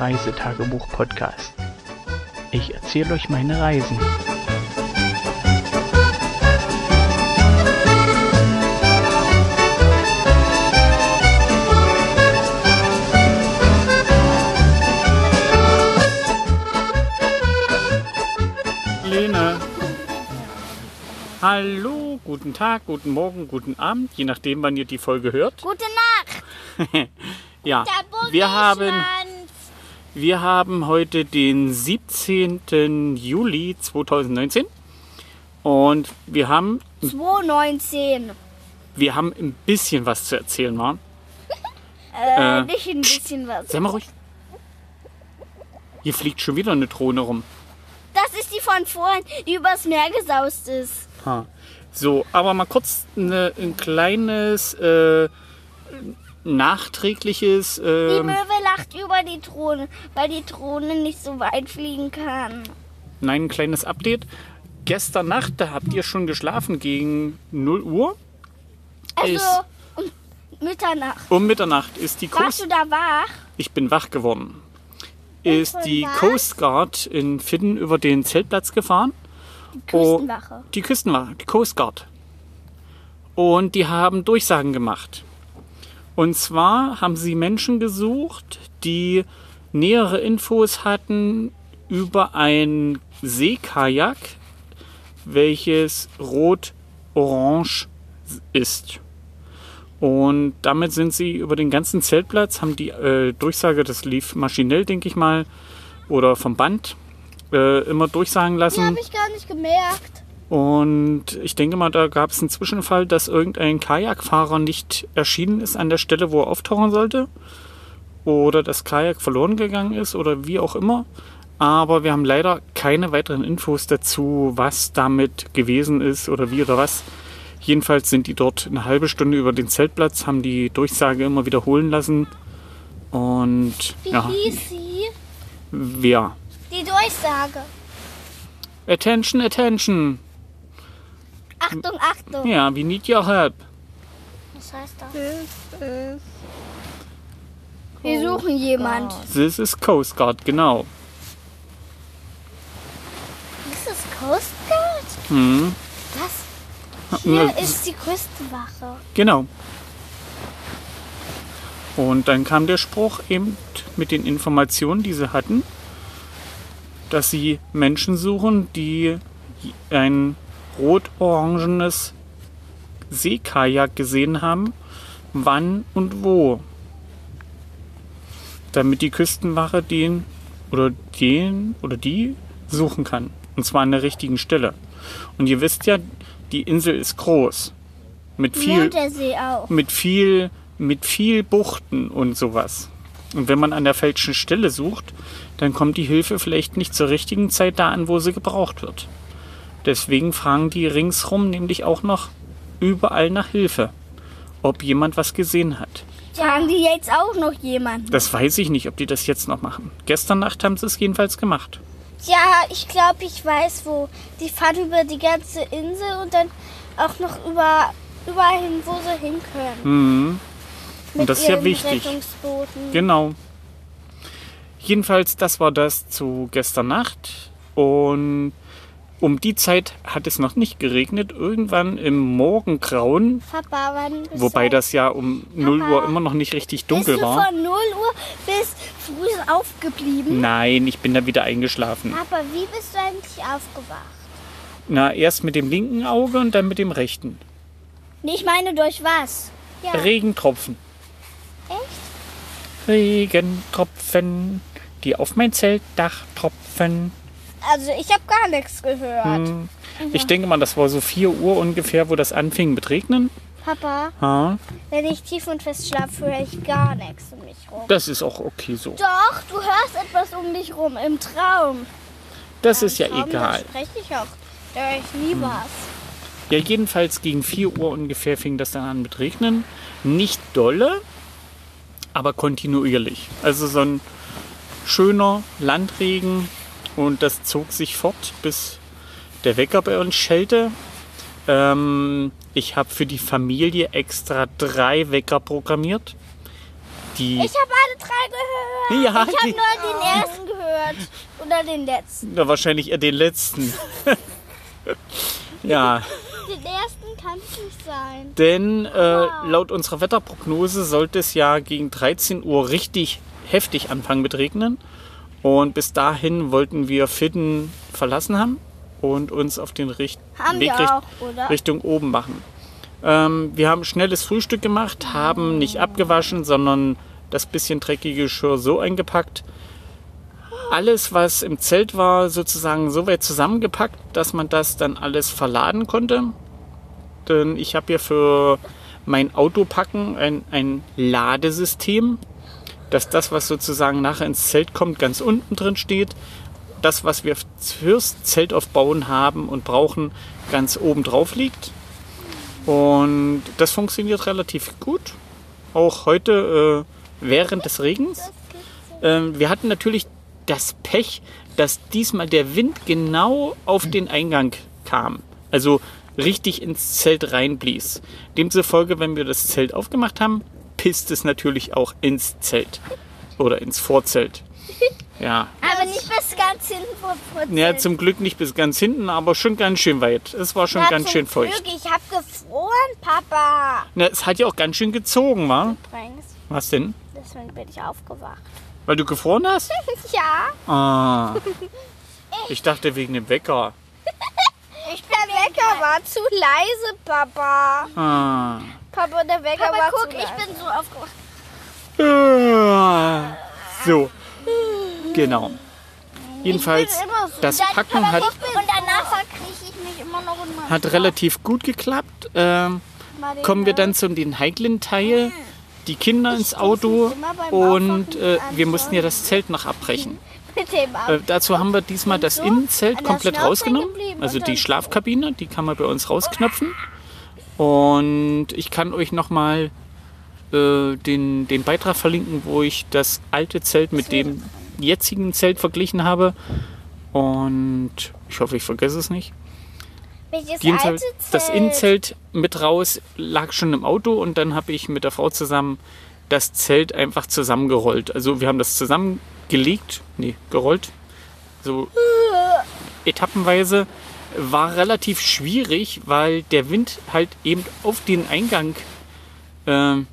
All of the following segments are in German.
Reisetagebuch-Podcast. Ich erzähle euch meine Reisen. Lene. Hallo, guten Tag, guten Morgen, guten Abend, je nachdem, wann ihr die Folge hört. Gute Nacht. Ja, wir haben. Wir haben heute den 17. Juli 2019 und wir haben, 2019. wir haben ein bisschen was zu erzählen, war. Äh, Äh, nicht ein bisschen was. Sei mal ruhig. Hier fliegt schon wieder eine Drohne rum. Das ist die von vorhin, die übers Meer gesaust ist. Ha. So, aber mal kurz eine, ein kleines äh, nachträgliches. Die ähm, Möwe lacht über die Drohne, weil die Drohne nicht so weit fliegen kann. Nein, ein kleines Update. Gestern Nacht, da habt ihr schon geschlafen gegen 0 Uhr. Also Ist- um Mitternacht. Um Mitternacht ist die Warst Coast. du da wach? Ich bin wach geworden. Ist die was? Coast Guard in Fidden über den Zeltplatz gefahren. Küstenwache. Die Küstenwache, die Coast Guard. Und die haben Durchsagen gemacht. Und zwar haben sie Menschen gesucht, die nähere Infos hatten über ein Seekajak, welches rot-orange ist. Und damit sind sie über den ganzen Zeltplatz, haben die äh, Durchsage, das lief maschinell, denke ich mal, oder vom Band, äh, immer durchsagen Die lassen. habe ich gar nicht gemerkt. Und ich denke mal, da gab es einen Zwischenfall, dass irgendein Kajakfahrer nicht erschienen ist an der Stelle, wo er auftauchen sollte. Oder das Kajak verloren gegangen ist oder wie auch immer. Aber wir haben leider keine weiteren Infos dazu, was damit gewesen ist oder wie oder was. Jedenfalls sind die dort eine halbe Stunde über den Zeltplatz, haben die Durchsage immer wiederholen lassen. Und Wie ja, hieß sie? wer? Die Durchsage. Attention, attention. Achtung, Achtung. Ja, we need your help. Was heißt das? Wir suchen jemand. This is Coast Guard, genau. Ist es Coast Guard? Hm, Was? Hier ne, ist die Küstenwache. genau. Und dann kam der Spruch eben mit den Informationen, die sie hatten, dass sie Menschen suchen, die ein rot-orangenes Seekajak gesehen haben, wann und wo. Damit die Küstenwache den oder den oder die suchen kann. Und zwar an der richtigen Stelle. Und ihr wisst ja, die Insel ist groß. Mit viel, auch. mit viel, mit viel Buchten und sowas. Und wenn man an der falschen Stelle sucht, dann kommt die Hilfe vielleicht nicht zur richtigen Zeit da an, wo sie gebraucht wird. Deswegen fragen die ringsrum nämlich auch noch überall nach Hilfe, ob jemand was gesehen hat. Fragen die jetzt auch noch jemanden? Das weiß ich nicht, ob die das jetzt noch machen. Gestern Nacht haben sie es jedenfalls gemacht. Ja, ich glaube, ich weiß wo. Die fahren über die ganze Insel und dann auch noch über, überall hin, wo sie hin können. Mhm. Mit das ist ja wichtig. Genau. Jedenfalls, das war das zu gestern Nacht. Und um die Zeit hat es noch nicht geregnet. Irgendwann im Morgengrauen, Papa, wann bist wobei das ja um 0 Papa, Uhr immer noch nicht richtig dunkel bist du war. von 0 Uhr bis früh aufgeblieben? Nein, ich bin da wieder eingeschlafen. Papa, wie bist du eigentlich aufgewacht? Na, erst mit dem linken Auge und dann mit dem rechten. Ich meine durch was? Ja. Regentropfen. Echt? Regentropfen, die auf mein Zeltdach tropfen. Also ich habe gar nichts gehört. Hm. Ich denke mal, das war so 4 Uhr ungefähr, wo das anfing mit Regnen. Papa, Ha, wenn ich tief und fest schlafe, höre ich gar nichts um mich rum. das ist auch okay so. Doch, du hörst etwas um dich rum im Traum. Das ist ja Traum, egal. Da spreche ich auch. Da höre ich nie was. Ja, jedenfalls gegen 4 Uhr ungefähr fing das dann an mit Regnen. Nicht dolle, aber kontinuierlich. Also so ein schöner Landregen und das zog sich fort, bis der Wecker bei uns schellte. Ähm, ich habe für die Familie extra drei Wecker programmiert. die. Ich habe alle drei gehört. Ja, ich habe nur den ersten gehört. Oder den letzten. Na, wahrscheinlich eher den letzten. ja, Den ersten kann es nicht sein. denn äh, laut unserer Wetterprognose sollte es ja gegen 13 Uhr richtig heftig anfangen mit Regnen. Und bis dahin wollten wir Fidden verlassen haben und uns auf den Richt Weg auch? Richtung oben machen. Ähm, wir haben schnelles Frühstück gemacht, haben nicht abgewaschen, sondern das bisschen dreckige Geschirr so eingepackt. Alles, was im Zelt war, sozusagen so weit zusammengepackt, dass man das dann alles verladen konnte. Denn ich habe ja für mein Autopacken ein, ein Ladesystem, dass das, was sozusagen nachher ins Zelt kommt, ganz unten drin steht. Das, was wir fürs Zelt aufbauen haben und brauchen, ganz oben drauf liegt. Und das funktioniert relativ gut. Auch heute äh, während des Regens. Ähm, wir hatten natürlich das Pech, dass diesmal der Wind genau auf den Eingang kam. Also richtig ins Zelt reinblies. Demzufolge, wenn wir das Zelt aufgemacht haben, pisst es natürlich auch ins Zelt. Oder ins Vorzelt. Ja. Aber nicht bis ganz hinten vor Ja, zum Glück nicht bis ganz hinten, aber schon ganz schön weit. Es war schon Ja, ganz schön feucht. Glück, ich habe gefroren, Papa. Na, es hat ja auch ganz schön gezogen, wa? Übrigens, Was denn? deswegen bin ich aufgewacht. Weil du gefroren hast? Ja. Ah. Ich dachte wegen dem Wecker. Ich der Wecker war zu leise, Papa. Ah. Papa, der Wecker Aber war guck, zu ich bin so aufgewacht. Ah. So. Genau. Jedenfalls, so. das Packen aber hat, ich bin- Und danach verkrieche ich mich immer noch in meinem hat relativ gut geklappt. Ähm, kommen wir dann zu den heiklen Teil. Die Kinder ins Auto und äh, wir mussten ja das Zelt noch abbrechen. Äh, dazu haben wir diesmal das Innenzelt komplett rausgenommen. Also die Schlafkabine, die kann man bei uns rausknöpfen. Und ich kann euch nochmal äh, den, den Beitrag verlinken, wo ich das alte Zelt mit dem jetzigen Zelt verglichen habe. Und ich hoffe, ich vergesse es nicht. Welches Jedenfalls alte das Zelt? Innenzelt mit raus lag schon im Auto und dann habe ich mit der Frau zusammen das Zelt einfach zusammengerollt. Also wir haben das zusammengelegt, nee, gerollt, so etappenweise. War relativ schwierig, weil der Wind halt eben auf den Eingang ähm,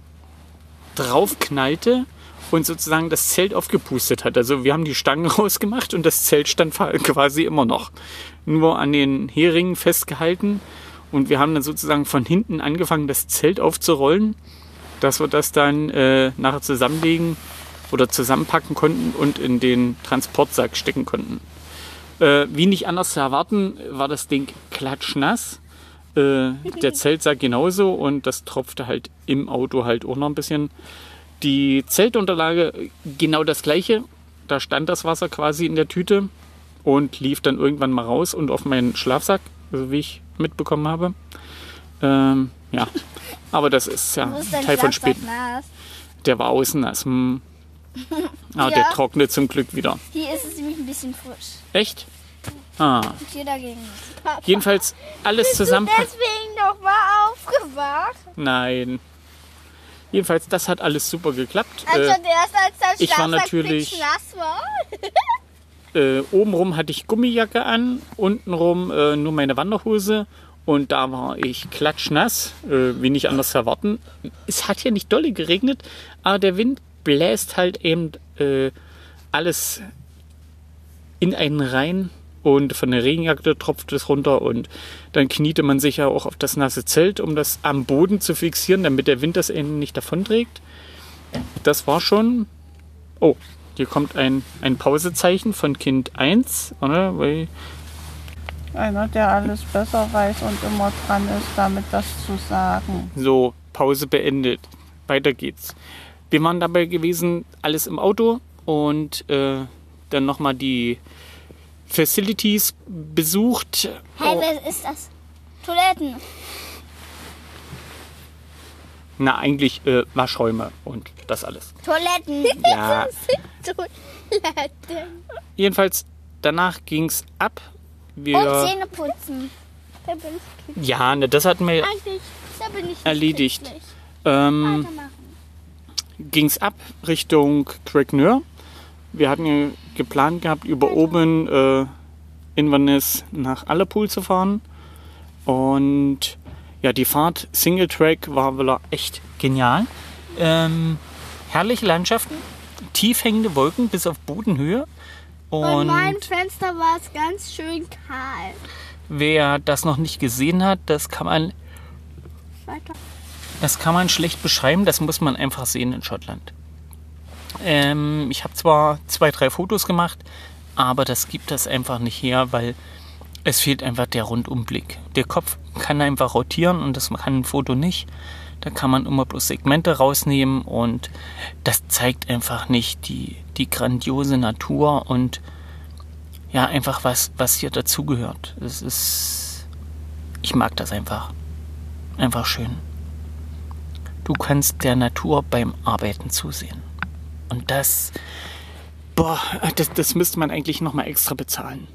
draufknallte und sozusagen das Zelt aufgepustet hat. Also wir haben die Stangen rausgemacht und das Zelt stand quasi immer noch. Nur an den Heringen festgehalten und wir haben dann sozusagen von hinten angefangen, das Zelt aufzurollen, dass wir das dann äh, nachher zusammenlegen oder zusammenpacken konnten und in den Transportsack stecken konnten. Äh, wie nicht anders zu erwarten, war das Ding klatschnass. Äh, der Zeltsack genauso und das tropfte halt im Auto halt auch noch ein bisschen. Die Zeltunterlage genau das gleiche. Da stand das Wasser quasi in der Tüte und lief dann irgendwann mal raus und auf meinen Schlafsack, also wie ich mitbekommen habe. Ähm, ja, aber das ist ja Teil von nass? Der war außen nass. Hm. Aber Ja. der trocknet zum Glück wieder. Hier ist es nämlich ein bisschen frisch. Echt? Ah. Und hier dagegen nicht. Papa, Jedenfalls alles bist du zusammenpacken. deswegen noch mal aufgewacht? Nein. Jedenfalls, das hat alles super geklappt. Also Äh, erst als dein ich war Schlafsack natürlich- nass war? äh, obenrum hatte ich Gummijacke an, untenrum äh, nur meine Wanderhose und da war ich klatschnass, äh, wie nicht anders erwarten. Es hat ja nicht dolle geregnet, aber der Wind bläst halt eben äh, alles in einen rein und von der Regenjacke tropft es runter und dann kniete man sich ja auch auf das nasse Zelt, um das am Boden zu fixieren, damit der Wind das eben nicht davonträgt. Das war schon. Oh, hier kommt ein, ein Pausezeichen von Kind 1, oder? Weil, Einer, der alles besser weiß und immer dran ist, damit das zu sagen. so, Pause beendet. Weiter geht's. Wir waren dabei gewesen, alles im Auto und äh, dann nochmal die Facilities besucht. Hey, Oh, was ist das? Toiletten. na, eigentlich äh, Waschräume und das alles. Toiletten. Ja, Toiletten. jedenfalls danach ging's ab. Und Wir, Zähne putzen. Da bin ich ja, ne, das hatten wir eigentlich. Erledigt. ähm, Weitermachen. Ging es ab Richtung Craignoir. Wir hatten geplant gehabt, über oben äh, Inverness nach Allerpool zu fahren. Und ja, die Fahrt Single Track war wieder echt genial. Ähm, herrliche Landschaften, tief hängende Wolken bis auf Bodenhöhe. Und meinem Fenster war es ganz schön kahl. wer das noch nicht gesehen hat, das kann man Weiter. Das kann man schlecht beschreiben, das muss man einfach sehen in Schottland. Ähm, ich habe zwar zwei, drei Fotos gemacht, aber das gibt das einfach nicht her, weil es fehlt einfach der Rundumblick. Der Kopf kann einfach rotieren und das kann ein Foto nicht. Da kann man immer bloß Segmente rausnehmen und das zeigt einfach nicht die, die grandiose Natur und ja, einfach was, was hier dazugehört. Es ist, ich mag das einfach. Einfach schön. Du kannst der Natur beim Arbeiten zusehen. Und das, boah, das, das müsste man eigentlich nochmal extra bezahlen.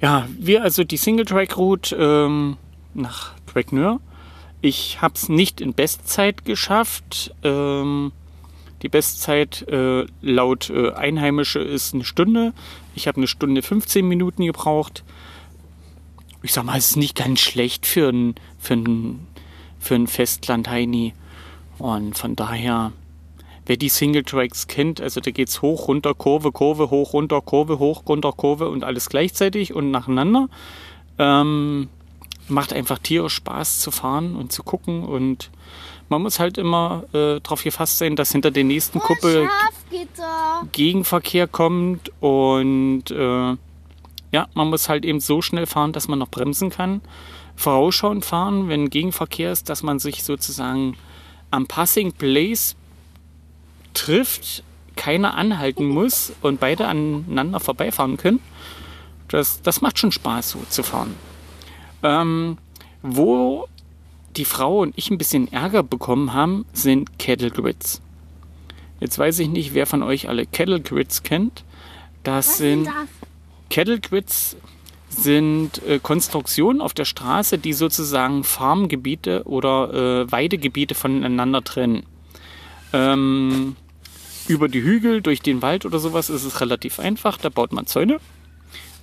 Ja, wir also die Single-Track-Route ähm, nach Craignoir. Ich habe es nicht in Bestzeit geschafft. Ähm, die Bestzeit äh, laut äh, Einheimische ist eine Stunde. Ich habe eine Stunde 15 Minuten gebraucht. Ich sag mal, es ist nicht ganz schlecht für ein, für für ein Festland-Heini. Und von daher, wer die Single-Tracks kennt, also da geht's hoch, runter, Kurve, Kurve, hoch, runter, Kurve, hoch, runter, Kurve und alles gleichzeitig und nacheinander. Ähm, macht einfach tierisch Spaß zu fahren und zu gucken und man muss halt immer äh, darauf gefasst sein, dass hinter der nächsten Kuppe Schafgitter. Gegenverkehr kommt und äh, ja, man muss halt eben so schnell fahren, dass man noch bremsen kann. Vorausschauend fahren, wenn Gegenverkehr ist, dass man sich sozusagen am Passing Place trifft, keiner anhalten muss und beide aneinander vorbeifahren können. Das, das macht schon Spaß, so zu fahren. Ähm, wo die Frau und ich ein bisschen Ärger bekommen haben, sind Kettle Grids. Jetzt weiß ich nicht, wer von euch alle Kettle Grids kennt. Das sind das? Kettle Grids sind äh, Konstruktionen auf der Straße, die sozusagen Farmgebiete oder äh, Weidegebiete voneinander trennen. Ähm, über die Hügel, durch den Wald oder sowas ist es relativ einfach, da baut man Zäune.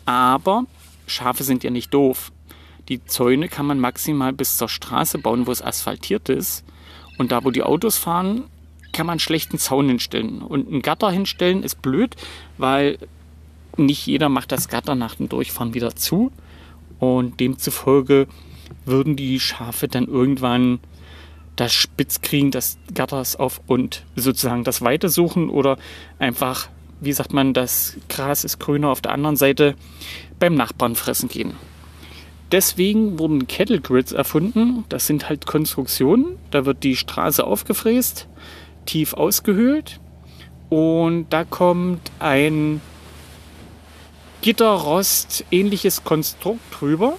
Aber Schafe sind ja nicht doof. Die Zäune kann man maximal bis zur Straße bauen, wo es asphaltiert ist. Und da, wo die Autos fahren, kann man schlecht einen Zaun hinstellen. Und ein Gatter hinstellen ist blöd, weil nicht jeder macht das Gatter nach dem Durchfahren wieder zu. Und demzufolge würden die Schafe dann irgendwann das Spitzkriegen des Gatters auf und sozusagen das Weite suchen oder einfach, wie sagt man, das Gras ist grüner auf der anderen Seite beim Nachbarn fressen gehen. Deswegen wurden Kettle Grids erfunden. Das sind halt Konstruktionen. Da wird die Straße aufgefräst, tief ausgehöhlt und da kommt ein Gitterrost ähnliches Konstrukt drüber.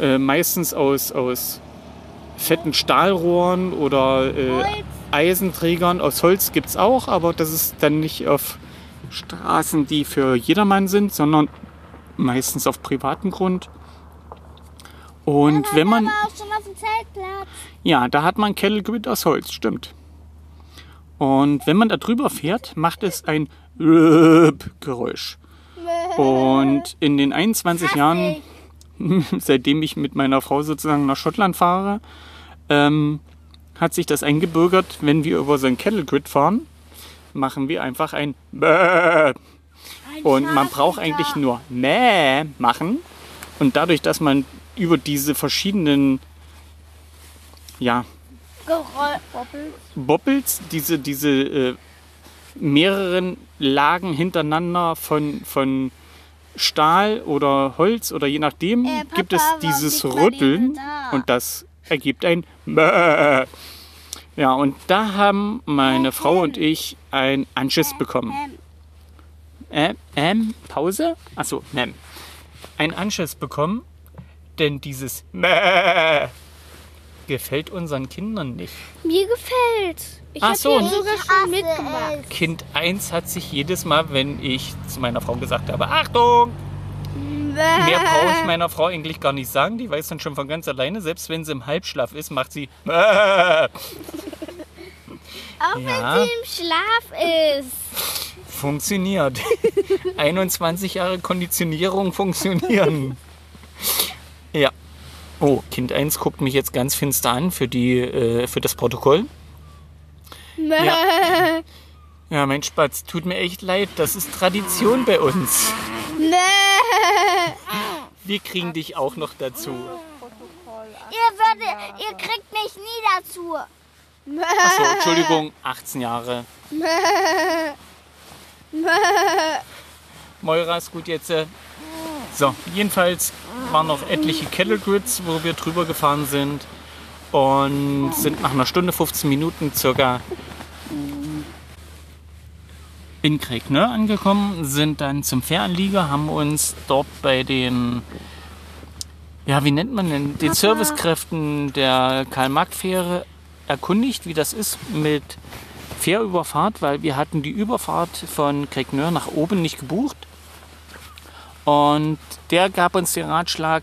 Äh, meistens aus, aus fetten Stahlrohren oder äh. Eisenträgern. Aus Holz gibt es auch, aber das ist dann nicht auf Straßen, die für jedermann sind, sondern meistens auf privatem Grund. Und wenn man, auch schon auf dem Zeltplatz. ja, da hat man Kettle Grid aus Holz, stimmt. Und wenn man da drüber fährt, macht es ein Geräusch. Und in den 21 Jahren, seitdem ich mit meiner Frau sozusagen nach Schottland fahre, ähm, hat sich das eingebürgert, wenn wir über so ein Kettle Grid fahren, machen wir einfach ein Bäh. Und man braucht eigentlich nur Mäh machen. Und dadurch, dass man über diese verschiedenen ja. Bobbels, diese, diese äh, mehreren Lagen hintereinander von, von Stahl oder Holz oder je nachdem Äh, Papa, gibt es dieses Rütteln da? und das ergibt ein Mäh. Ja, und da haben meine Frau und ich ein Anschiss bekommen. Ähm, Ähm, ähm, Pause? Achso, ähm. Ein Anschiss bekommen, denn dieses Mäh gefällt unseren Kindern nicht. mir gefällt. Ich Ach hab so. hier sogar schon mitgemacht. Kind 1 hat sich jedes Mal, wenn ich zu meiner Frau gesagt habe, Achtung, mehr brauche ich meiner Frau eigentlich gar nicht sagen, die weiß dann schon von ganz alleine, selbst wenn sie im Halbschlaf ist, macht sie Auch Ja. wenn sie im Schlaf ist. Funktioniert. 21 Jahre Konditionierung funktionieren. Ja. Oh, Kind 1 guckt mich jetzt ganz finster an für, die, äh, für das Protokoll. Ja. Ja, mein Spatz, tut mir echt leid. Das ist Tradition bei uns. Wir kriegen dich auch noch dazu. Ihr würdet, ihr kriegt mich nie dazu. Achso, Entschuldigung, 18 Jahre. Moira ist gut jetzt. So, jedenfalls waren noch etliche Kettle Grids, wo wir drüber gefahren sind. Und sind nach einer Stunde, 15 Minuten circa in Kregneur angekommen, sind dann zum Fähranlieger, haben uns dort bei den, ja, wie nennt man denn, den Servicekräften der Karl-Marx-Fähre erkundigt, wie das ist mit Fährüberfahrt, weil wir hatten die Überfahrt von Kregneur nach oben nicht gebucht. Und der gab uns den Ratschlag,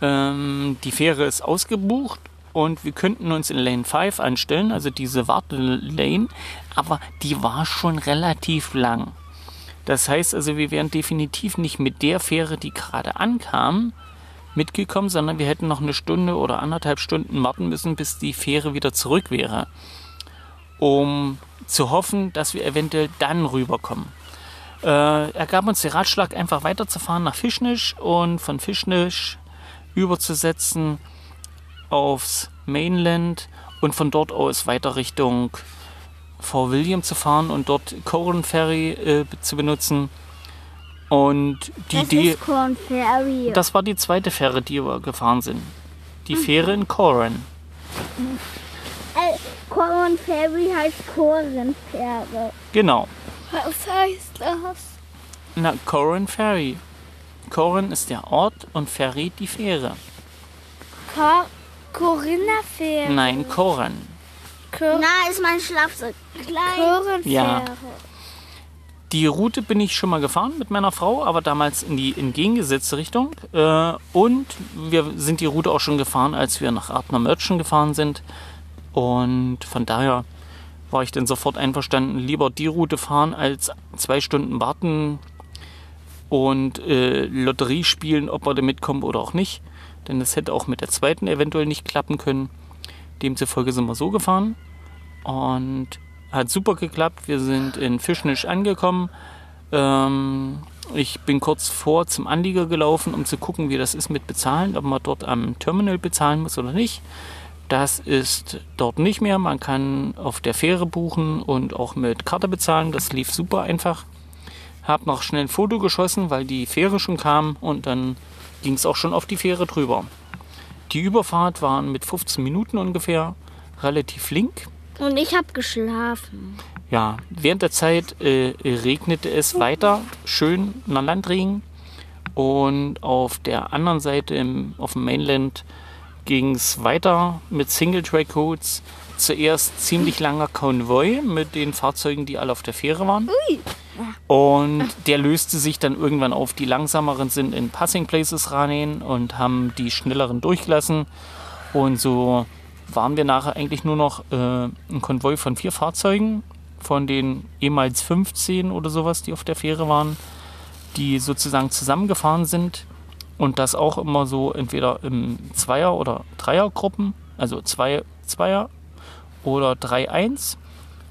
ähm, die Fähre ist ausgebucht und wir könnten uns in Lane 5 anstellen, also diese Wartelane, aber die war schon relativ lang. Das heißt also, wir wären definitiv nicht mit der Fähre, die gerade ankam, mitgekommen, sondern wir hätten noch eine Stunde oder anderthalb Stunden warten müssen, bis die Fähre wieder zurück wäre, um zu hoffen, dass wir eventuell dann rüberkommen. Äh, er gab uns den Ratschlag, einfach weiterzufahren nach Fischnisch und von Fischnisch überzusetzen aufs Mainland und von dort aus weiter Richtung Fort William zu fahren und dort Coron Ferry äh, zu benutzen. Und die Das Idee, Ferry. das war die zweite Fähre, die wir gefahren sind. Die Fähre in Coron. Äh, Corn Ferry heißt Korenfähre. Genau. Was heißt das? Na, Coron Ferry. Coron ist der Ort und Ferry die Fähre. Cor Corinna Fähre. Nein, Coron. Cor Na, ist mein Schlafsack klein. Korenfähre. Ja. Die Route bin ich schon mal gefahren mit meiner Frau, aber damals in die entgegengesetzte Richtung. Äh, und wir sind die Route auch schon gefahren, als wir nach Artner Merchant gefahren sind. Und von daher war ich dann sofort einverstanden, lieber die Route fahren, als zwei Stunden warten und äh, Lotterie spielen, ob wir da mitkommen oder auch nicht. Denn das hätte auch mit der zweiten eventuell nicht klappen können. Demzufolge sind wir so gefahren. Und hat super geklappt. Wir sind in Fischnisch angekommen. Ähm, ich bin kurz vor zum Anlieger gelaufen, um zu gucken, wie das ist mit Bezahlen, ob man dort am Terminal bezahlen muss oder nicht. Das ist dort nicht mehr. Man kann auf der Fähre buchen und auch mit Karte bezahlen. Das lief super einfach. Hab noch schnell ein Foto geschossen, weil die Fähre schon kam und dann ging es auch schon auf die Fähre drüber. Die Überfahrt waren mit 15 Minuten ungefähr relativ flink. Und ich habe geschlafen. Ja, während der Zeit äh, regnete es weiter, schön nach Landregen. Und auf der anderen Seite, im, auf dem Mainland, ging es weiter mit Single-Track-Routes. Zuerst ziemlich langer Konvoi mit den Fahrzeugen, die alle auf der Fähre waren. Und der löste sich dann irgendwann auf. Die langsameren sind in Passing Places rein und haben die schnelleren durchgelassen. Und so waren wir nachher eigentlich nur noch äh, ein Konvoi von vier Fahrzeugen, von den ehemals 15 oder sowas, die auf der Fähre waren, die sozusagen zusammengefahren sind. Und das auch immer so entweder im Zweier- oder Dreiergruppen, also zwei Zweier oder 3-1,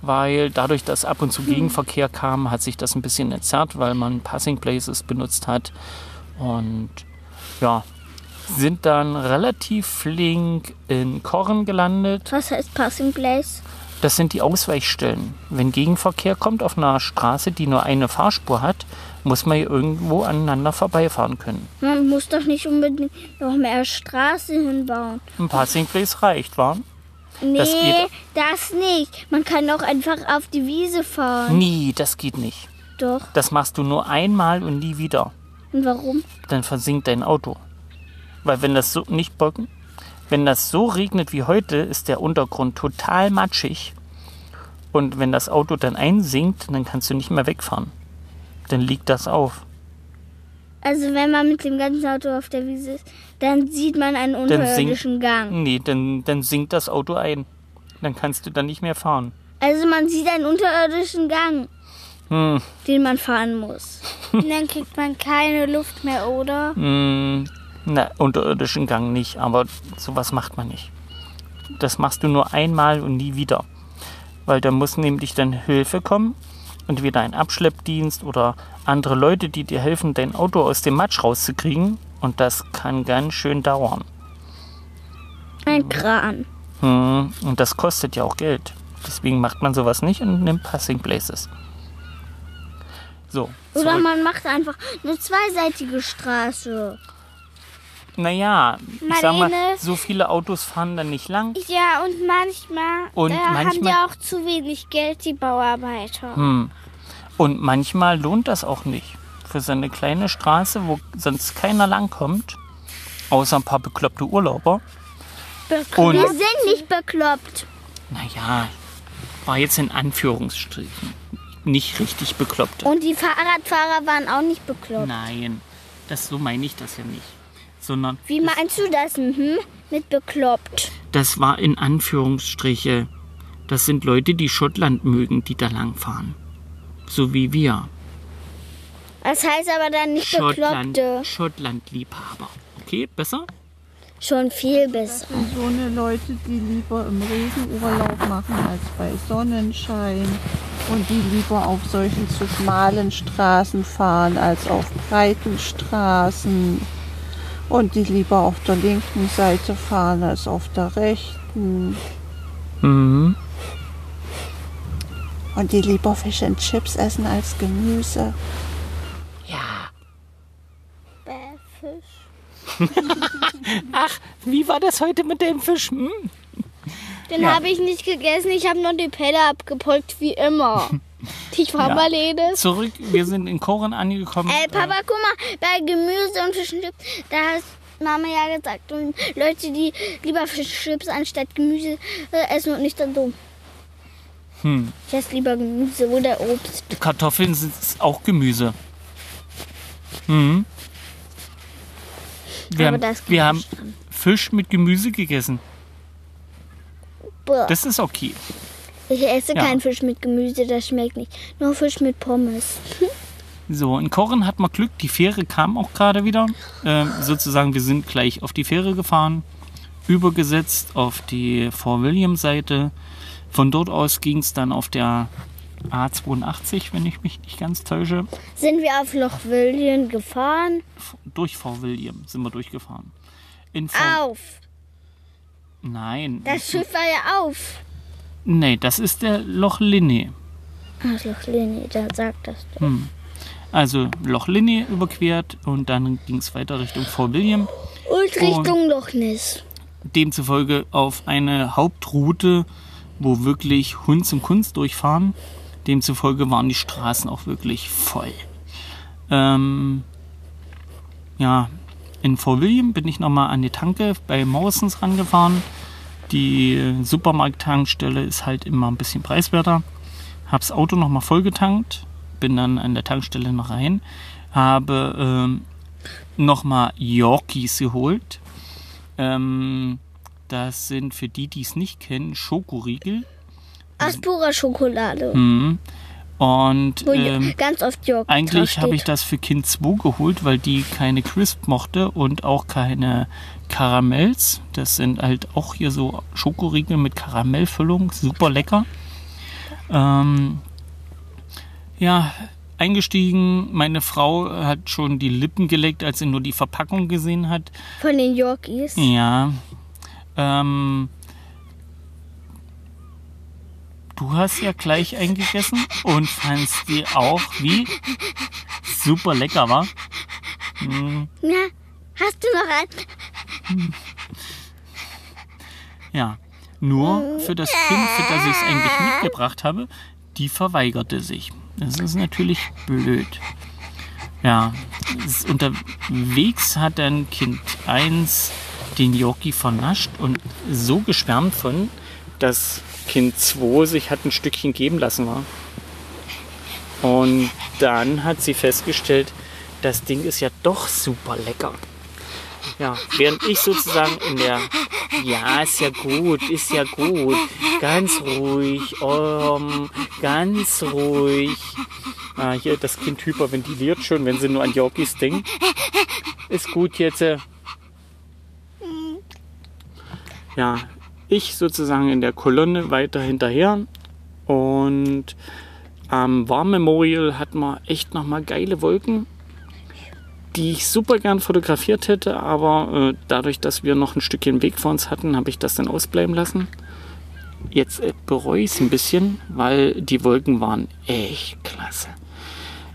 weil dadurch, dass ab und zu Gegenverkehr kam, hat sich das ein bisschen entzerrt, weil man Passing Places benutzt hat. Und ja, sind dann relativ flink in Korren gelandet. Was heißt Passing Place? Das sind die Ausweichstellen. Wenn Gegenverkehr kommt auf einer Straße, die nur eine Fahrspur hat, muss man irgendwo aneinander vorbeifahren können. Man muss doch nicht unbedingt noch mehr Straße hinbauen. Ein Passing Place reicht, wa? Nee, Das das, nicht. Man kann auch einfach auf die Wiese fahren. Nie, das geht nicht. Doch. Das machst du nur einmal und nie wieder. Und warum? Dann versinkt dein Auto. Weil wenn das so nicht bocken, wenn das so regnet wie heute, ist der Untergrund total matschig. Und wenn das Auto dann einsinkt, dann kannst du nicht mehr wegfahren. Dann liegt das auf. Also wenn man mit dem ganzen Auto auf der Wiese ist, dann sieht man einen unterirdischen Gang. Nee, dann, dann sinkt das Auto ein. Dann kannst du dann nicht mehr fahren. Also man sieht einen unterirdischen Gang, Hm, den man fahren muss. Und dann kriegt man keine Luft mehr, oder? hm, na, unterirdischen Gang nicht, aber sowas macht man nicht. Das machst du nur einmal und nie wieder. Weil da muss nämlich dann Hilfe kommen. Entweder ein Abschleppdienst oder andere Leute, die dir helfen, dein Auto aus dem Matsch rauszukriegen. Und das kann ganz schön dauern. Ein Kran. Hm, und das kostet ja auch Geld. Deswegen macht man sowas nicht und nimmt Passing Places. So. Oder zurück. man macht einfach eine zweiseitige Straße. Naja, ich sag mal, so viele Autos fahren da nicht lang. Ja, und manchmal, Und äh, haben die manchmal- auch zu wenig Geld, die Bauarbeiter. Hm. Und manchmal lohnt das auch nicht. Für so eine kleine Straße, wo sonst keiner langkommt, außer ein paar bekloppte Urlauber. Und, Wir sind nicht bekloppt. naja, war jetzt in Anführungsstrichen nicht richtig bekloppt. Und die Fahrradfahrer waren auch nicht bekloppt. Nein, das, so meine ich das ja nicht. Sondern Wie meinst du das? Mhm. Mit bekloppt. das war in Anführungsstriche. Das sind Leute, die Schottland mögen, die da langfahren. So wie wir. Das heißt aber dann nicht Schottland, Bekloppte. Schottland-Liebhaber. Okay, besser? Schon viel besser. sind so eine Leute, die lieber im Regen Urlaub machen als bei Sonnenschein und die lieber auf solchen zu schmalen Straßen fahren als auf breiten Straßen und die lieber auf der linken Seite fahren als auf der rechten Mhm. und die lieber Fish and Chips essen als Gemüse. Ja. Bäh, Fisch. Ach, wie war das heute mit dem Fisch? Hm? Den Ja. habe ich nicht gegessen, ich habe nur die Pelle abgepolkt, wie immer. Ich war Ja. Marlene. Zurück, wir sind in Koren angekommen. Ey, Papa, guck mal, bei Gemüse und Fisch und Chips, da hat Mama ja gesagt, und Leute, die lieber Fisch und Chips anstatt Gemüse äh, essen und nicht dann dumm. Hm. Ich esse lieber Gemüse oder Obst. Kartoffeln sind auch Gemüse. Mhm. Wir, Aber haben, wir haben. Fisch mit Gemüse gegessen. Boah. Das ist okay. Ich esse Ja. keinen Fisch mit Gemüse, das schmeckt nicht. Nur Fisch mit Pommes. So, in Koren hat man Glück, die Fähre kam auch gerade wieder. Ähm, sozusagen, wir sind gleich auf die Fähre gefahren, übergesetzt auf die Fort William-Seite. Von dort aus ging es dann auf der A82, wenn ich mich nicht ganz täusche. Sind wir auf Loch William gefahren? Durch Fort William sind wir durchgefahren. In Fort, Auf. Nein. Das Schiff war ja auf. Nee, das ist der Loch Linné. Ach, Loch Lini, da sagt das doch. Also Loch Linné überquert und dann ging es weiter Richtung Fort William. Und Richtung Loch Ness. demzufolge auf eine Hauptroute, wo wirklich Hund zum Kunst durchfahren. Demzufolge waren die Straßen auch wirklich voll. Ähm, ja, in Fort William bin ich nochmal an die Tanke bei Morrisons rangefahren. Die Supermarkt-Tankstelle ist halt immer ein bisschen preiswerter. Hab's Auto nochmal vollgetankt, bin dann an der Tankstelle noch rein, habe ähm, nochmal Yorkies geholt. Ähm, das sind für die, die es nicht kennen, Schokoriegel. Aus purer Schokolade. Mhm. Und ähm, ganz oft Jörg eigentlich habe ich das für Kind 2 geholt, weil die keine Crisp mochte und auch keine Karamells. Das sind halt auch hier so Schokoriegel mit Karamellfüllung, super lecker. Ähm, ja, eingestiegen. Meine Frau hat schon die Lippen geleckt, als sie nur die Verpackung gesehen hat. Von den Yorkies. Ja. Ähm, du hast ja gleich eingegessen und fandst die auch wie super lecker war. Ja, hast du noch ein? Ja. Nur für das Kind, für das ich es eigentlich mitgebracht habe, die verweigerte sich. Das ist natürlich blöd. Ja, unterwegs hat dann Kind 1 den Yorkie vernascht und so geschwärmt von, dass Kind 2 sich hat ein Stückchen geben lassen war. Und dann hat sie festgestellt, das Ding ist ja doch super lecker. Ja, während ich sozusagen in der, ja, ist ja gut, ist ja gut, ganz ruhig, um, ganz ruhig. Ah, hier, das Kind hyperventiliert schon, wenn sie nur an Yorkies denkt. Ist gut jetzt. äh. Ja, ich sozusagen in der Kolonne weiter hinterher. Und am War Memorial hatten wir echt nochmal geile Wolken, die ich super gern fotografiert hätte, aber äh, dadurch, dass wir noch ein Stückchen Weg vor uns hatten, habe ich das dann ausbleiben lassen. Jetzt äh, bereue ich es ein bisschen, weil die Wolken waren echt klasse.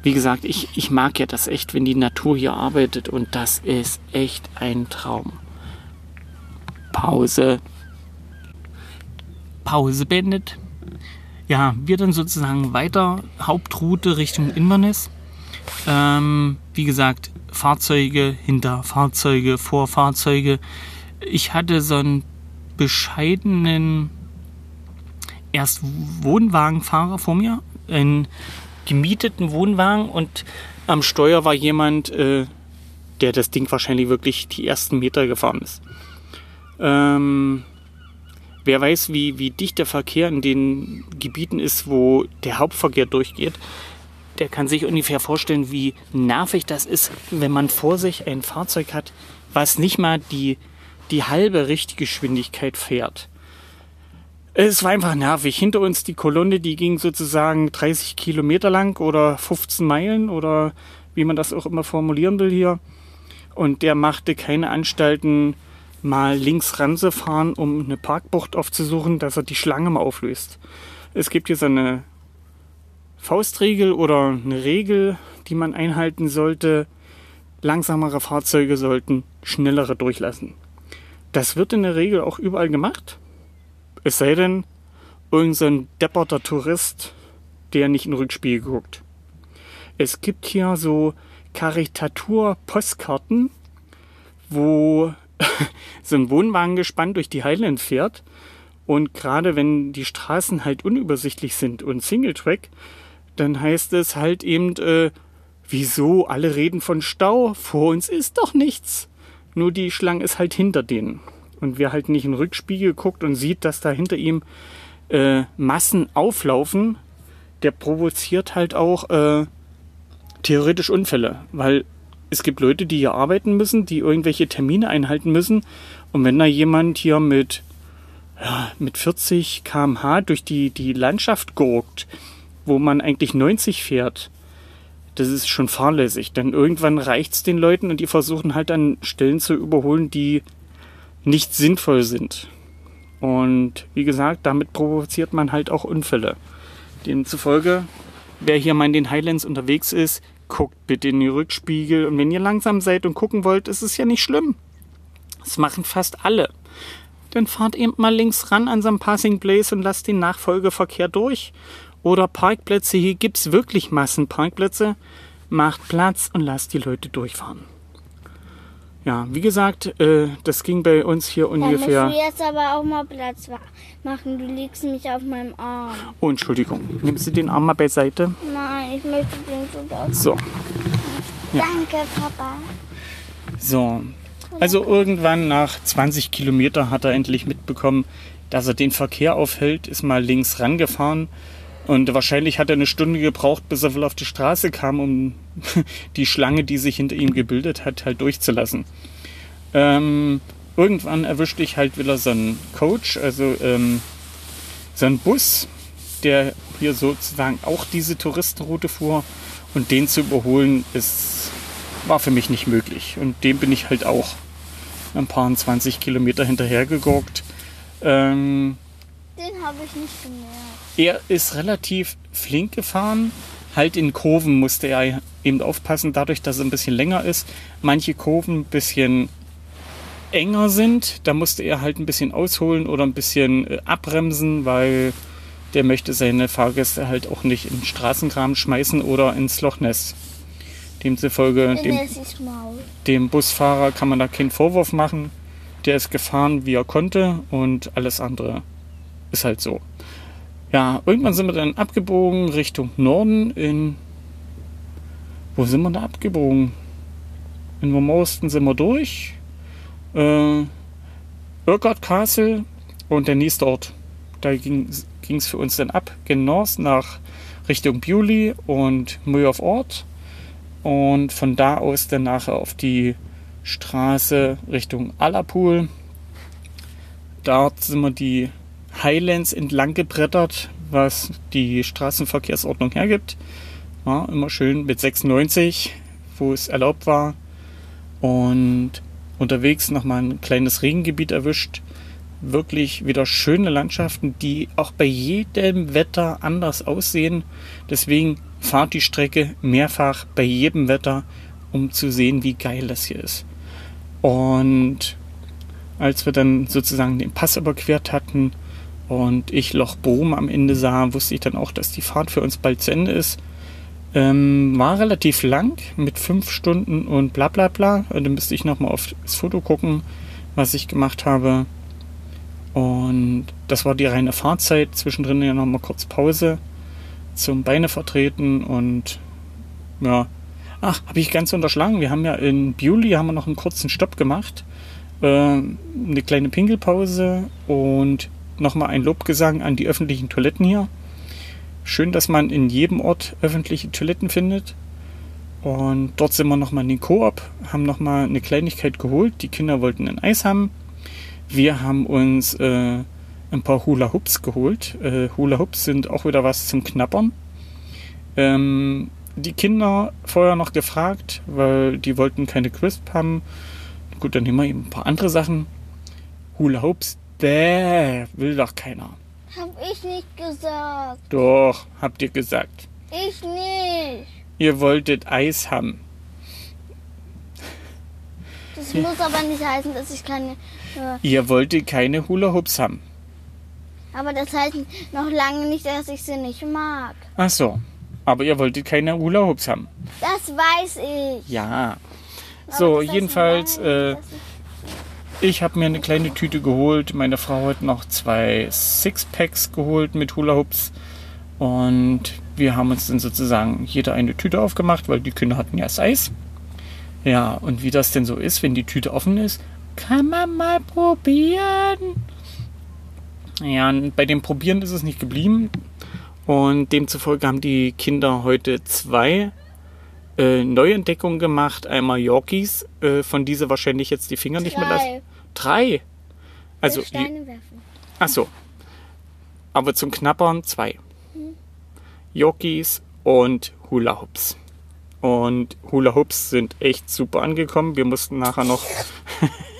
Wie gesagt, ich, ich mag ja das echt, wenn die Natur hier arbeitet und das ist echt ein Traum. Pause. Pause beendet. Ja, wir dann sozusagen weiter Hauptroute Richtung Inverness. Ähm, wie gesagt, Fahrzeuge hinter Fahrzeuge, vor Fahrzeuge. Ich hatte so einen bescheidenen erst Wohnwagenfahrer vor mir, einen gemieteten Wohnwagen und am Steuer war jemand, äh, der das Ding wahrscheinlich wirklich die ersten Meter gefahren ist. Ähm, wer weiß, wie, wie dicht der Verkehr in den Gebieten ist, wo der Hauptverkehr durchgeht, der kann sich ungefähr vorstellen, wie nervig das ist, wenn man vor sich ein Fahrzeug hat, was nicht mal die, die halbe Richtgeschwindigkeit fährt. Es war einfach nervig. Hinter uns die Kolonne, die ging sozusagen 30 Kilometer lang oder 15 Meilen oder wie man das auch immer formulieren will hier. Und der machte keine Anstalten, mal links ranzufahren, um eine Parkbucht aufzusuchen, dass er die Schlange mal auflöst. Es gibt hier so eine Faustregel oder eine Regel, die man einhalten sollte. Langsamere Fahrzeuge sollten schnellere durchlassen. Das wird in der Regel auch überall gemacht. Es sei denn, irgendein depperter Tourist, der nicht in Rückspiegel guckt. Es gibt hier so Karikatur-Postkarten, wo so ein Wohnwagen gespannt durch die Highland fährt. Und gerade wenn die Straßen halt unübersichtlich sind und Singletrack, dann heißt es halt eben, äh, wieso alle reden von Stau? Vor uns ist doch nichts. Nur die Schlange ist halt hinter denen. Und wer halt nicht in den Rückspiegel guckt und sieht, dass da hinter ihm äh, Massen auflaufen, der provoziert halt auch äh, theoretisch Unfälle. Weil es gibt Leute, die hier arbeiten müssen, die irgendwelche Termine einhalten müssen. Und wenn da jemand hier mit, ja, mit 40 km/h durch die, die Landschaft gurkt, wo man eigentlich 90 fährt, das ist schon fahrlässig. Denn irgendwann reicht es den Leuten und die versuchen halt an Stellen zu überholen, die nicht sinnvoll sind. Und wie gesagt, damit provoziert man halt auch Unfälle. Demzufolge, wer hier mal in den Highlands unterwegs ist, guckt bitte in die Rückspiegel. Und wenn ihr langsam seid und gucken wollt, ist es ja nicht schlimm. Das machen fast alle. Dann fahrt eben mal links ran an so einem Passing Place und lasst den Nachfolgeverkehr durch. Oder Parkplätze, hier gibt es wirklich Massenparkplätze. Macht Platz und lasst die Leute durchfahren. Ja, wie gesagt, äh, das ging bei uns hier Da musst ungefähr. du jetzt aber auch mal Platz machen. Du liegst mich auf meinem Arm. Oh, Entschuldigung. Nimmst du den Arm mal beiseite? Nein, ich möchte den so da. So. Danke, Papa. So. Also irgendwann nach 20 Kilometer hat er endlich mitbekommen, dass er den Verkehr aufhält, ist mal links rangefahren. Und wahrscheinlich hat er eine Stunde gebraucht, bis er wohl auf die Straße kam, um die Schlange, die sich hinter ihm gebildet hat, halt durchzulassen. Ähm, irgendwann erwischte ich halt wieder so einen Coach, also ähm, so einen Bus, der hier sozusagen auch diese Touristenroute fuhr. Und den zu überholen, ist, war für mich nicht möglich. Und dem bin ich halt auch ein paar 20 Kilometer hinterhergeguckt. Ähm, Den habe ich nicht gemerkt. Er ist relativ flink gefahren. Halt in Kurven musste er eben aufpassen, dadurch, dass es ein bisschen länger ist. Manche Kurven ein bisschen enger sind. Da musste er halt ein bisschen ausholen oder ein bisschen äh, abbremsen, weil der möchte seine Fahrgäste halt auch nicht in Straßenkram schmeißen oder ins Lochnest. Demzufolge, dem, dem Busfahrer kann man da keinen Vorwurf machen. Der ist gefahren, wie er konnte und alles andere ist halt so. Ja, irgendwann sind wir dann abgebogen Richtung Norden in. Wo sind wir da abgebogen? In Wormhausten sind wir durch. Äh, Urquhart Castle und der nächste Ort. Da ging es für uns dann ab, gen nach Richtung Bewley und Muir of Ort. Und von da aus dann nachher auf die Straße Richtung Allapool. Dort sind wir die Highlands entlang gebrettert, was die Straßenverkehrsordnung hergibt. Ja, immer schön mit 96, wo es erlaubt war. Und unterwegs nochmal ein kleines Regengebiet erwischt. Wirklich wieder schöne Landschaften, die auch bei jedem Wetter anders aussehen. Deswegen fahrt die Strecke mehrfach bei jedem Wetter, um zu sehen, wie geil das hier ist. Und als wir dann sozusagen den Pass überquert hatten und ich Loch Bohm am Ende sah, wusste ich dann auch, dass die Fahrt für uns bald zu Ende ist. Ähm, war relativ lang mit fünf Stunden und bla bla bla. Dann müsste ich nochmal auf das Foto gucken, was ich gemacht habe. Und das war die reine Fahrzeit. Zwischendrin ja nochmal kurz Pause zum Beine vertreten und ja. Ach, habe ich ganz unterschlagen. Wir haben ja in Bewley haben wir noch einen kurzen Stopp gemacht. Äh, eine kleine Pinkelpause und nochmal ein Lobgesang an die öffentlichen Toiletten hier. Schön, dass man in jedem Ort öffentliche Toiletten findet. Und dort sind wir nochmal in den Koop, haben nochmal eine Kleinigkeit geholt. Die Kinder wollten ein Eis haben. Wir haben uns äh, ein paar Hula Hoops geholt. Äh, Hula Hoops sind auch wieder was zum Knappern. Ähm, die Kinder vorher noch gefragt, weil die wollten keine Crisp haben. Gut, dann nehmen wir eben ein paar andere Sachen. Hula Hoops, bäh, will doch keiner. Hab ich nicht gesagt. Doch, habt ihr gesagt. Ich nicht. Ihr wolltet Eis haben. Das muss aber nicht heißen, dass ich keine. Äh, Ihr wolltet keine Hula Hoops haben. aber das heißt noch lange nicht, dass ich sie nicht mag. Ach so. Aber ihr wolltet keine Hula Hoops haben. Das weiß ich. Ja. Aber So, jedenfalls, äh, ich- habe mir eine kleine Tüte geholt. Meine Frau hat noch zwei Sixpacks geholt mit Hula Hoops. Und wir haben uns dann sozusagen jeder eine Tüte aufgemacht, weil die Kinder hatten ja das Eis. Ja, und wie das denn so ist, wenn die Tüte offen ist, kann man mal probieren. Ja, und bei dem Probieren ist es nicht geblieben. Und demzufolge haben die Kinder heute zwei äh, Neuentdeckungen gemacht. Einmal Yorkies, äh, von dieser wahrscheinlich jetzt die Finger nicht mehr lassen. Drei. Drei. Also, Will Steine werfen. ach so. Aber zum Knappern zwei. Yorkies und Hula Hoops. Und Hula Hoops sind echt super angekommen. Wir mussten nachher noch,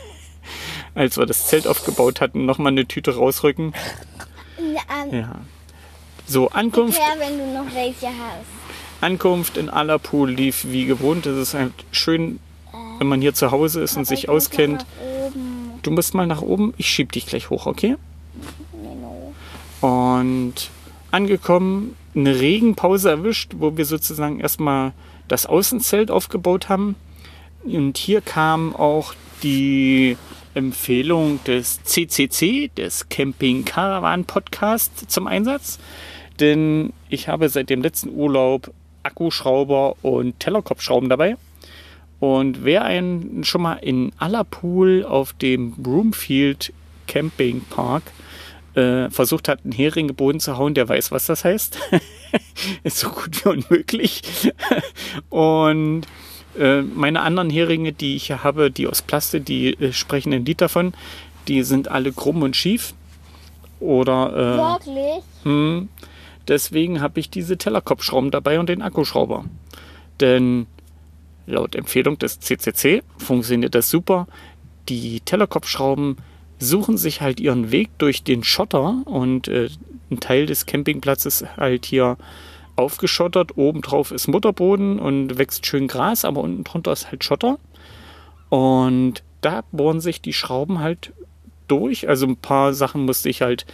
als wir das Zelt aufgebaut hatten, nochmal eine Tüte rausrücken. Ja, Ja. So, Ankunft, her, wenn du noch welche hast. Ankunft in Alapool lief wie gewohnt. Es ist halt schön, wenn man hier zu Hause ist und sich auskennt. Du musst mal nach oben. Ich schieb dich gleich hoch, okay? Und angekommen, eine Regenpause erwischt, wo wir sozusagen erstmal das Außenzelt aufgebaut haben. Und hier kam auch die Empfehlung des CCC, des Camping Caravan Podcast, zum Einsatz. Denn ich habe seit dem letzten Urlaub Akkuschrauber und Tellerkopfschrauben dabei. Und wer einen schon mal in Allapool auf dem Broomfield Camping Park äh, versucht hat, einen Hering im Boden zu hauen, der weiß, was das heißt. ist so gut wie unmöglich. Und äh, meine anderen Heringe, die ich hier habe, die aus Plastik, die äh, sprechen ein Lied davon. Die sind alle krumm und schief. Oder äh, Wirklich? hm, deswegen habe ich diese Tellerkopfschrauben dabei und den Akkuschrauber. Denn laut Empfehlung des CCC funktioniert das super. Die Tellerkopfschrauben suchen sich halt ihren Weg durch den Schotter und äh, ein Teil des Campingplatzes halt hier aufgeschottert. Obendrauf ist Mutterboden und wächst schön Gras, aber unten drunter ist halt Schotter. Und da bohren sich die Schrauben halt durch. Also ein paar Sachen musste ich halt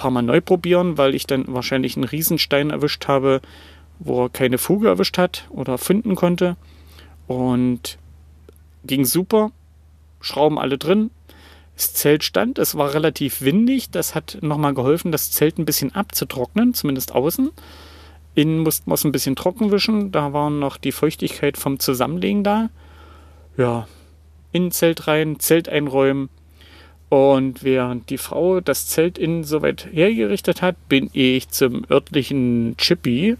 paar Mal neu probieren, weil ich dann wahrscheinlich einen Riesenstein erwischt habe, wo er keine Fuge erwischt hat oder finden konnte. Und ging super. Schrauben alle drin. Das Zelt stand. Es war relativ windig. Das hat nochmal geholfen, das Zelt ein bisschen abzutrocknen, zumindest außen. Innen mussten wir es ein bisschen trocken wischen. Da war noch die Feuchtigkeit vom Zusammenlegen da. Ja, in ein Zelt rein, Zelt einräumen. Und während die Frau das Zelt innen soweit hergerichtet hat, bin ich zum örtlichen Chippy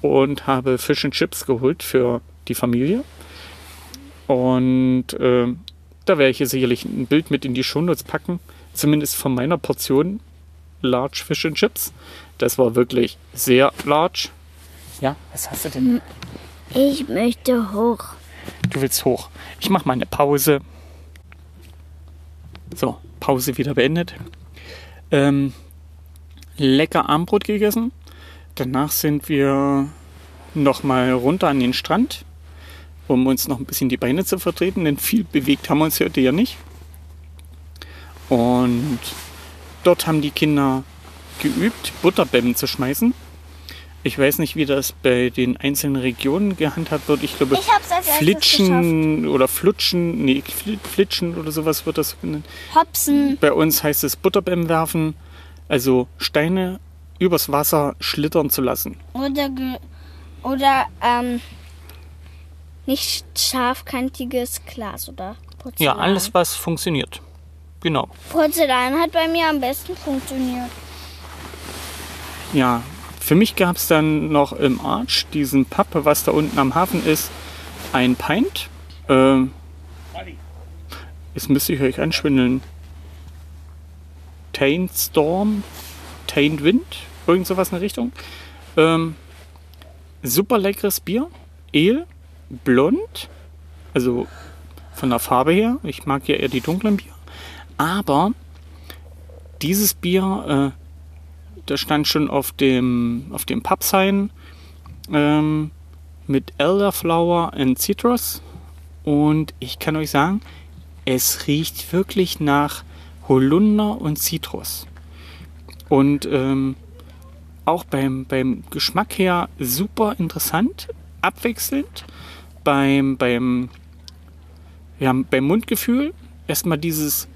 und habe Fish and Chips geholt für die Familie. Und äh, da werde ich hier sicherlich ein Bild mit in die Shownotes packen, zumindest von meiner Portion Large Fish and Chips. Das war wirklich sehr large. Ja, was hast du denn? Ich möchte hoch. Du willst hoch. Ich mache mal eine Pause. So, Pause wieder beendet. Ähm, lecker Armbrot gegessen. Danach sind wir nochmal runter an den Strand, um uns noch ein bisschen die Beine zu vertreten, denn viel bewegt haben wir uns heute ja nicht. Und dort haben die Kinder geübt, Butterbämmen zu schmeißen. Ich weiß nicht, wie das bei den einzelnen Regionen gehandhabt wird. Ich glaube, Ich Flitschen oder Flutschen, nee, Fl- Flitschen oder sowas wird das genannt. Hopsen. Bei uns heißt es Butterbämmen werfen, also Steine übers Wasser schlittern zu lassen. Oder, oder ähm, nicht scharfkantiges Glas oder Porzellan. Ja, alles, was funktioniert. Genau. Porzellan hat bei mir am besten funktioniert. Ja, für mich gab es dann noch im Arch diesen Pub, was da unten am Hafen ist, ein Pint. Ähm, jetzt müsste ich euch anschwindeln. Taint Storm, Taint Wind, irgend sowas in der Richtung. Ähm, super leckeres Bier, Ale, blond, also von der Farbe her. Ich mag ja eher die dunklen Bier. Aber dieses Bier, äh, da stand schon auf dem, auf dem Pub-Sign ähm, mit Elderflower and Citrus. Und ich kann euch sagen, es riecht wirklich nach Holunder und Zitrus. Und ähm, auch beim, beim Geschmack her super interessant, abwechselnd. Beim, beim, ja, beim Mundgefühl erstmal dieses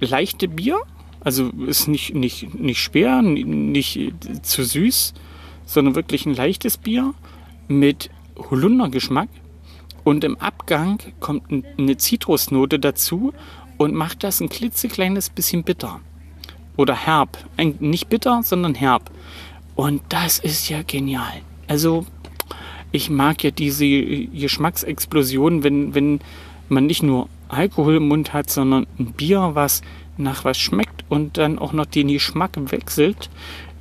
leichte Bier, also ist nicht, nicht, nicht schwer, nicht zu süß, sondern wirklich ein leichtes Bier mit Holundergeschmack. Und im Abgang kommt eine Zitrusnote dazu und macht das ein klitzekleines bisschen bitter. Oder herb. Nicht bitter, sondern herb. Und das ist ja genial. Also, ich mag ja diese Geschmacksexplosion, wenn, wenn man nicht nur Alkohol im Mund hat, sondern ein Bier, was nach was schmeckt und dann auch noch den Geschmack wechselt.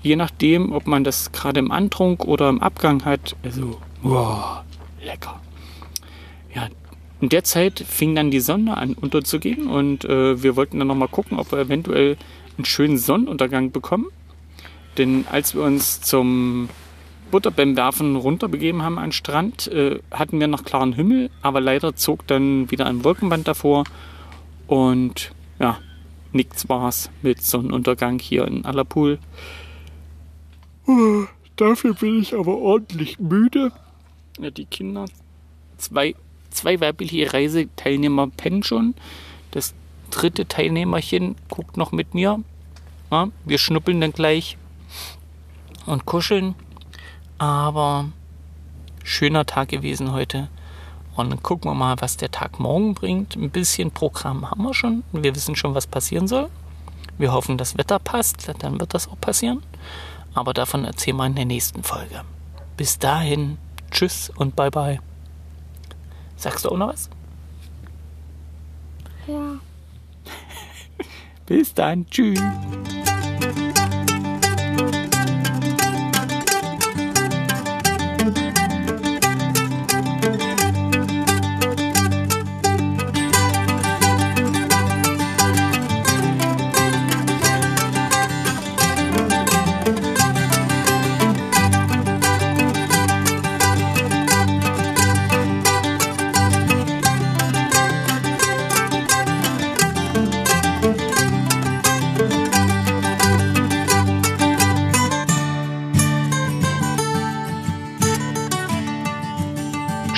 Je nachdem, ob man das gerade im Antrunk oder im Abgang hat. Also, wow, lecker. Ja, in der Zeit fing dann die Sonne an unterzugehen und äh, wir wollten dann nochmal gucken, ob wir eventuell einen schönen Sonnenuntergang bekommen. Denn als wir uns zum Butterbämwerfen runterbegeben haben an Strand, äh, hatten wir noch klaren Himmel, aber leider zog dann wieder ein Wolkenband davor und ja, nichts war's mit Sonnenuntergang hier in Allerpool. Oh, dafür bin ich aber ordentlich müde. Ja, die Kinder, zwei, zwei weibliche Reiseteilnehmer pennen schon. Das dritte Teilnehmerchen guckt noch mit mir. Ja, wir schnuppeln dann gleich und kuscheln. Aber schöner Tag gewesen heute. Und dann gucken wir mal, was der Tag morgen bringt. Ein bisschen Programm haben wir schon. Wir wissen schon, was passieren soll. Wir hoffen, das Wetter passt. Dann wird das auch passieren. Aber davon erzählen wir in der nächsten Folge. Bis dahin, tschüss und bye bye. Sagst du auch noch was? Ja. Bis dann, tschüss.